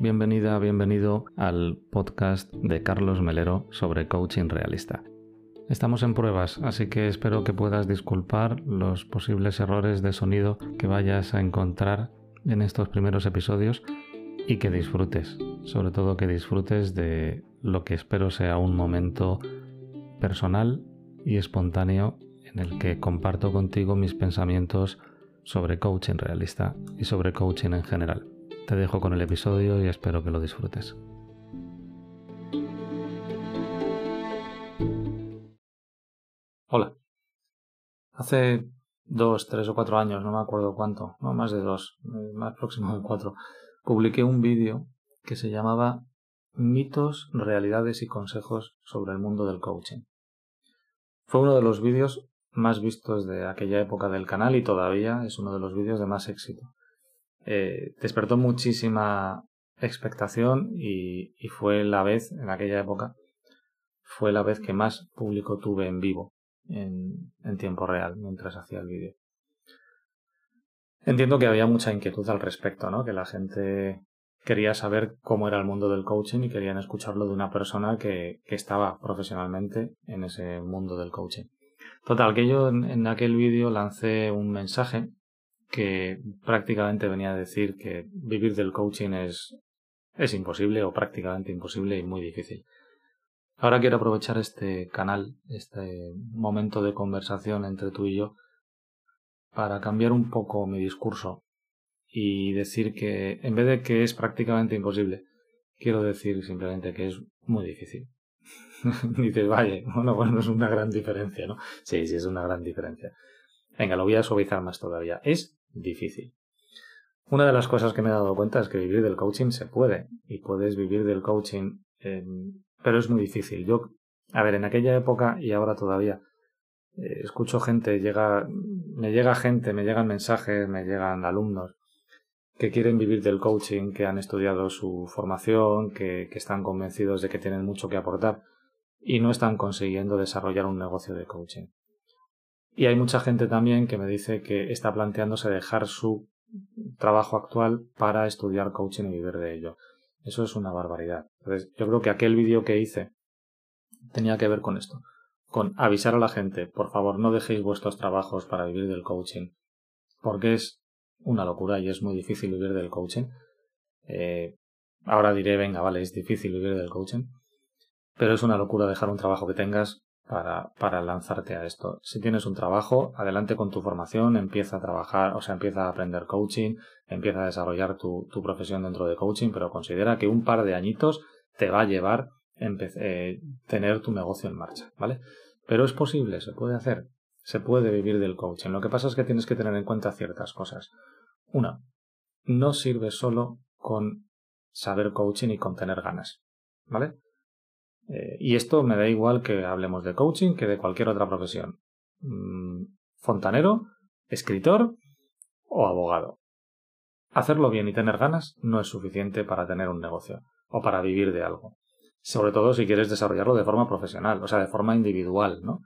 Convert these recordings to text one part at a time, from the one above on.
bienvenida, bienvenido al podcast de Carlos Melero sobre coaching realista. Estamos en pruebas, así que espero que puedas disculpar los posibles errores de sonido que vayas a encontrar en estos primeros episodios y que disfrutes, sobre todo que disfrutes de lo que espero sea un momento personal y espontáneo en el que comparto contigo mis pensamientos sobre coaching realista y sobre coaching en general. Te dejo con el episodio y espero que lo disfrutes. Hola. Hace dos, tres o cuatro años, no me acuerdo cuánto, no más de dos, más próximo de cuatro, publiqué un vídeo que se llamaba Mitos, realidades y consejos sobre el mundo del coaching. Fue uno de los vídeos más vistos de aquella época del canal y todavía es uno de los vídeos de más éxito. Eh, despertó muchísima expectación y, fue la vez, en aquella época, fue la vez que más público tuve en vivo, en, en tiempo real, mientras hacía el vídeo. Entiendo que había mucha inquietud al respecto, ¿no? Que la gente quería saber cómo era el mundo del coaching y querían escucharlo de una persona que, que estaba profesionalmente en ese mundo del coaching. Total, que yo en, aquel vídeo lancé un mensaje que prácticamente venía a decir que vivir del coaching es, es imposible o prácticamente imposible y muy difícil. Ahora quiero aprovechar este canal, este momento de conversación entre tú y yo, para cambiar un poco mi discurso y decir que en vez de que es prácticamente imposible, quiero decir simplemente que es muy difícil. Dices, vaya, bueno, bueno, es una gran diferencia, ¿no? Sí, sí, es una gran diferencia. Venga, lo voy a suavizar más todavía. Es difícil. Una de las cosas que me he dado cuenta es que vivir del coaching se puede y puedes vivir del coaching, pero es muy difícil. Yo, a ver, en aquella época y ahora todavía, eh, escucho gente, llega, me llega gente, me llegan mensajes, me llegan alumnos que quieren vivir del coaching, que han estudiado su formación, que están convencidos de que tienen mucho que aportar y no están consiguiendo desarrollar un negocio de coaching. Y hay mucha gente también que me dice que está planteándose dejar su trabajo actual para estudiar coaching y vivir de ello. Eso es una barbaridad. Entonces, yo creo que aquel vídeo que hice tenía que ver con esto, con avisar a la gente, por favor, no dejéis vuestros trabajos para vivir del coaching, porque es una locura y es muy difícil vivir del coaching. Eh, ahora diré, venga, vale, es difícil vivir del coaching, pero es una locura dejar un trabajo que tengas para, para lanzarte a esto. Si tienes un trabajo, adelante con tu formación, empieza a trabajar, o sea, empieza a aprender coaching, empieza a desarrollar tu, profesión dentro de coaching, pero considera que un par de añitos te va a llevar eh, tener tu negocio en marcha, ¿vale? Pero es posible, se puede hacer, se puede vivir del coaching. Lo que pasa es que tienes que tener en cuenta ciertas cosas. Una, no sirve solo con saber coaching y con tener ganas, ¿vale? Eh, y esto me da igual que hablemos de coaching que de cualquier otra profesión. Mm, fontanero, escritor o abogado. Hacerlo bien y tener ganas no es suficiente para tener un negocio o para vivir de algo. Sobre todo si quieres desarrollarlo de forma profesional, o sea, de forma individual, ¿no?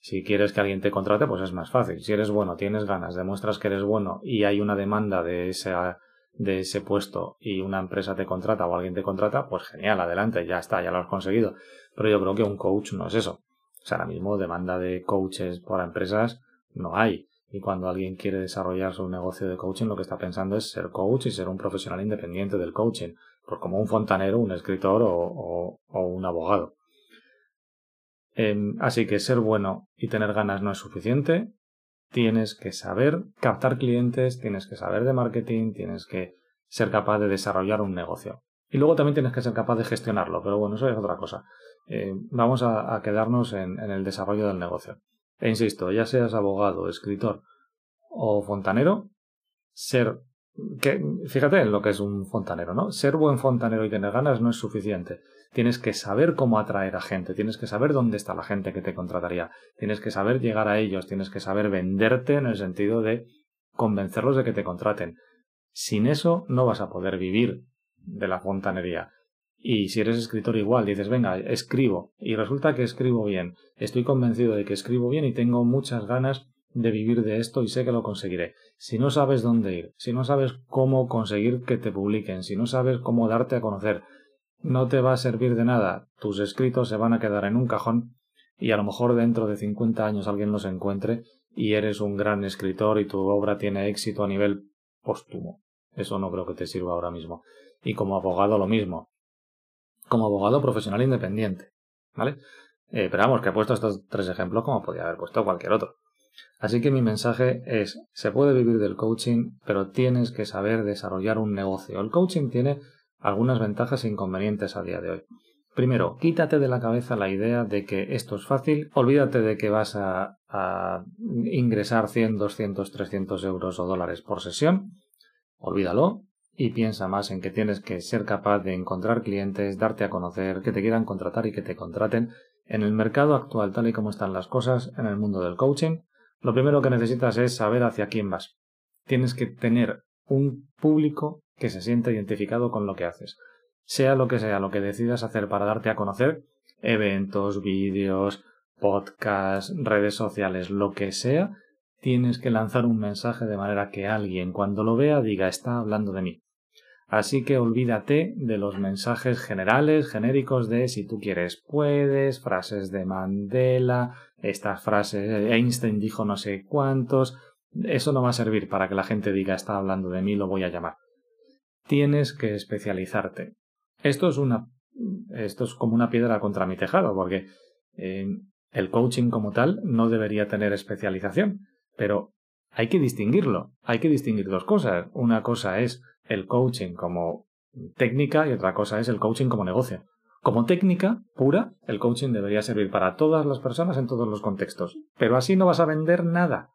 Si quieres que alguien te contrate, pues es más fácil. Si eres bueno, tienes ganas, demuestras que eres bueno y hay una demanda de esa de ese puesto y una empresa te contrata o alguien te contrata, pues genial, adelante, ya está, ya lo has conseguido. Pero yo creo que un coach no es eso. O sea, ahora mismo demanda de coaches para empresas no hay. Y cuando alguien quiere desarrollar su negocio de coaching, lo que está pensando es ser coach y ser un profesional independiente del coaching. Pues como un fontanero, un escritor o, un abogado. Em, así que ser bueno y tener ganas no es suficiente tienes que saber captar clientes, tienes que saber de marketing, tienes que ser capaz de desarrollar un negocio. Y luego también tienes que ser capaz de gestionarlo, pero bueno, eso es otra cosa. Eh, vamos a, quedarnos en, en, el desarrollo del negocio. E insisto, ya seas abogado, escritor o fontanero, ser que, fíjate en lo que es un fontanero, ¿no? Ser buen fontanero y tener ganas no es suficiente. Tienes que saber cómo atraer a gente, tienes que saber dónde está la gente que te contrataría, tienes que saber llegar a ellos, tienes que saber venderte en el sentido de convencerlos de que te contraten. Sin eso no vas a poder vivir de la fontanería. Y si eres escritor igual, dices, venga, escribo, y resulta que escribo bien, estoy convencido de que escribo bien y tengo muchas ganas de vivir de esto y sé que lo conseguiré. Si no sabes dónde ir, si no sabes cómo conseguir que te publiquen, si no sabes cómo darte a conocer, no te va a servir de nada. Tus escritos se van a quedar en un cajón y a lo mejor dentro de 50 años alguien los encuentre y eres un gran escritor y tu obra tiene éxito a nivel póstumo. Eso no creo que te sirva ahora mismo. Y como abogado lo mismo. Como abogado profesional independiente. ¿Vale? Eh, pero vamos, que he puesto estos tres ejemplos como podía haber puesto cualquier otro. Así que mi mensaje es, se puede vivir del coaching, pero tienes que saber desarrollar un negocio. El coaching tiene algunas ventajas e inconvenientes a día de hoy. Primero, quítate de la cabeza la idea de que esto es fácil, olvídate de que vas a, a ingresar 100, 200, 300 euros o dólares por sesión, olvídalo y piensa más en que tienes que ser capaz de encontrar clientes, darte a conocer, que te quieran contratar y que te contraten. En el mercado actual, tal y como están las cosas, en el mundo del coaching, lo primero que necesitas es saber hacia quién vas. Tienes que tener un público que se sienta identificado con lo que haces. Sea lo que sea lo que decidas hacer para darte a conocer, eventos, vídeos, podcasts, redes sociales, lo que sea, tienes que lanzar un mensaje de manera que alguien cuando lo vea diga está hablando de mí. Así que olvídate de los mensajes generales, genéricos de si tú quieres puedes, frases de Mandela, estas frases, Einstein dijo no sé cuántos, eso no va a servir para que la gente diga está hablando de mí, lo voy a llamar. Tienes que especializarte. Esto es una, esto es como una piedra contra mi tejado, porque eh, el coaching como tal no debería tener especialización, pero hay que distinguirlo. Hay que distinguir dos cosas. Una cosa es el coaching como técnica y otra cosa es el coaching como negocio. Como técnica pura, el coaching debería servir para todas las personas en todos los contextos. Pero así no vas a vender nada.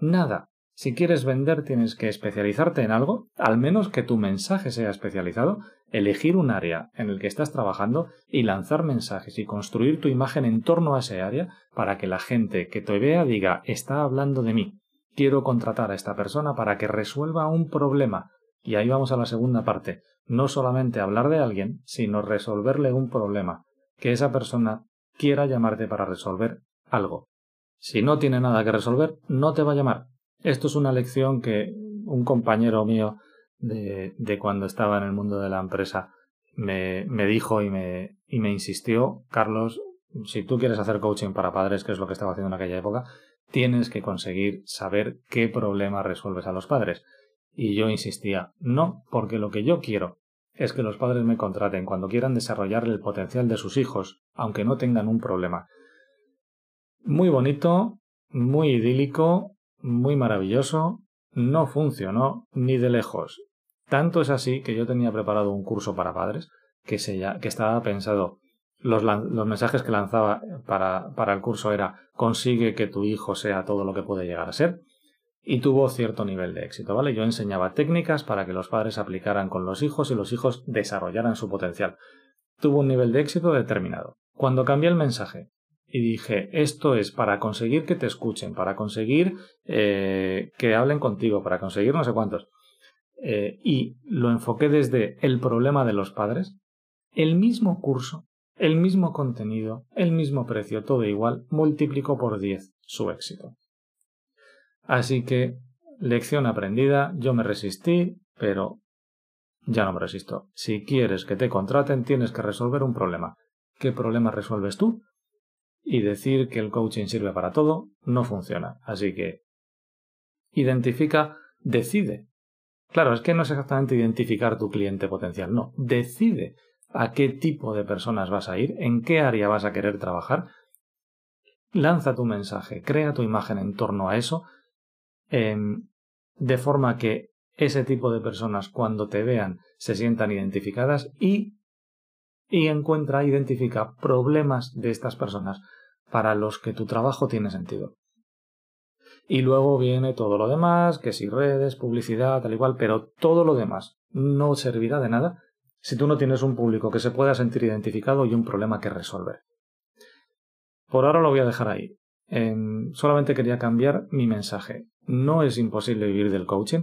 Nada. Si quieres vender tienes que especializarte en algo, al menos que tu mensaje sea especializado, elegir un área en el que estás trabajando y lanzar mensajes y construir tu imagen en torno a ese área para que la gente que te vea diga está hablando de mí. Quiero contratar a esta persona para que resuelva un problema, y ahí vamos a la segunda parte. No solamente hablar de alguien, sino resolverle un problema. Que esa persona quiera llamarte para resolver algo. Si no tiene nada que resolver, no te va a llamar. Esto es una lección que un compañero mío de, cuando estaba en el mundo de la empresa me, me dijo y me, y me insistió, Carlos, si tú quieres hacer coaching para padres, que es lo que estaba haciendo en aquella época, tienes que conseguir saber qué problema resuelves a los padres. Y yo insistía, no, porque lo que yo quiero es que los padres me contraten cuando quieran desarrollar el potencial de sus hijos, aunque no tengan un problema. Muy bonito, muy idílico, muy maravilloso, no funcionó ni de lejos. Tanto es así que yo tenía preparado un curso para padres que, se que estaba pensado. Los, los mensajes que lanzaba para, para el curso era consigue que tu hijo sea todo lo que puede llegar a ser y tuvo cierto nivel de éxito, ¿vale? Yo enseñaba técnicas para que los padres aplicaran con los hijos y los hijos desarrollaran su potencial. Tuvo un nivel de éxito determinado. Cuando cambié el mensaje y dije, esto es para conseguir que te escuchen, para conseguir eh, que hablen contigo, para conseguir no sé cuántos, eh, y lo enfoqué desde el problema de los padres, el mismo curso, el mismo contenido, el mismo precio, todo igual, multiplicó por 10 su éxito. Así que, lección aprendida, yo me resistí, pero ya no me resisto. Si quieres que te contraten, tienes que resolver un problema. ¿Qué problema resuelves tú? Y decir que el coaching sirve para todo no funciona. Así que, identifica, decide. Claro, es que no es exactamente identificar tu cliente potencial, no. Decide a qué tipo de personas vas a ir, en qué área vas a querer trabajar. Lanza tu mensaje, crea tu imagen en torno a eso Em, de forma que ese tipo de personas cuando te vean se sientan identificadas y, y encuentra, identifica problemas de estas personas para los que tu trabajo tiene sentido. Y luego viene todo lo demás, que si redes, publicidad, tal igual, pero todo lo demás no servirá de nada si tú no tienes un público que se pueda sentir identificado y un problema que resolver. Por ahora lo voy a dejar ahí. Em, solamente quería cambiar mi mensaje. No es imposible vivir del coaching.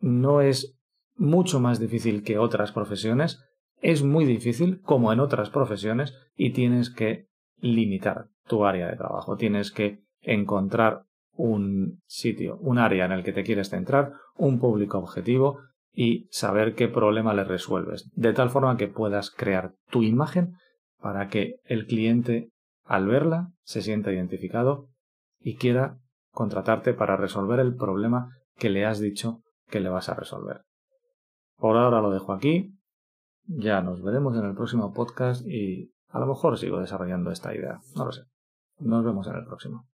No es mucho más difícil que otras profesiones. Es muy difícil, como en otras profesiones, y tienes que limitar tu área de trabajo. Tienes que encontrar un sitio, un área en el que te quieres centrar, un público objetivo y saber qué problema le resuelves, de tal forma que puedas crear tu imagen para que el cliente al verla se sienta identificado y quiera contratarte para resolver el problema que le has dicho que le vas a resolver. Por ahora lo dejo aquí. Ya nos veremos en el próximo podcast y a lo mejor sigo desarrollando esta idea. No lo sé. Nos vemos en el próximo.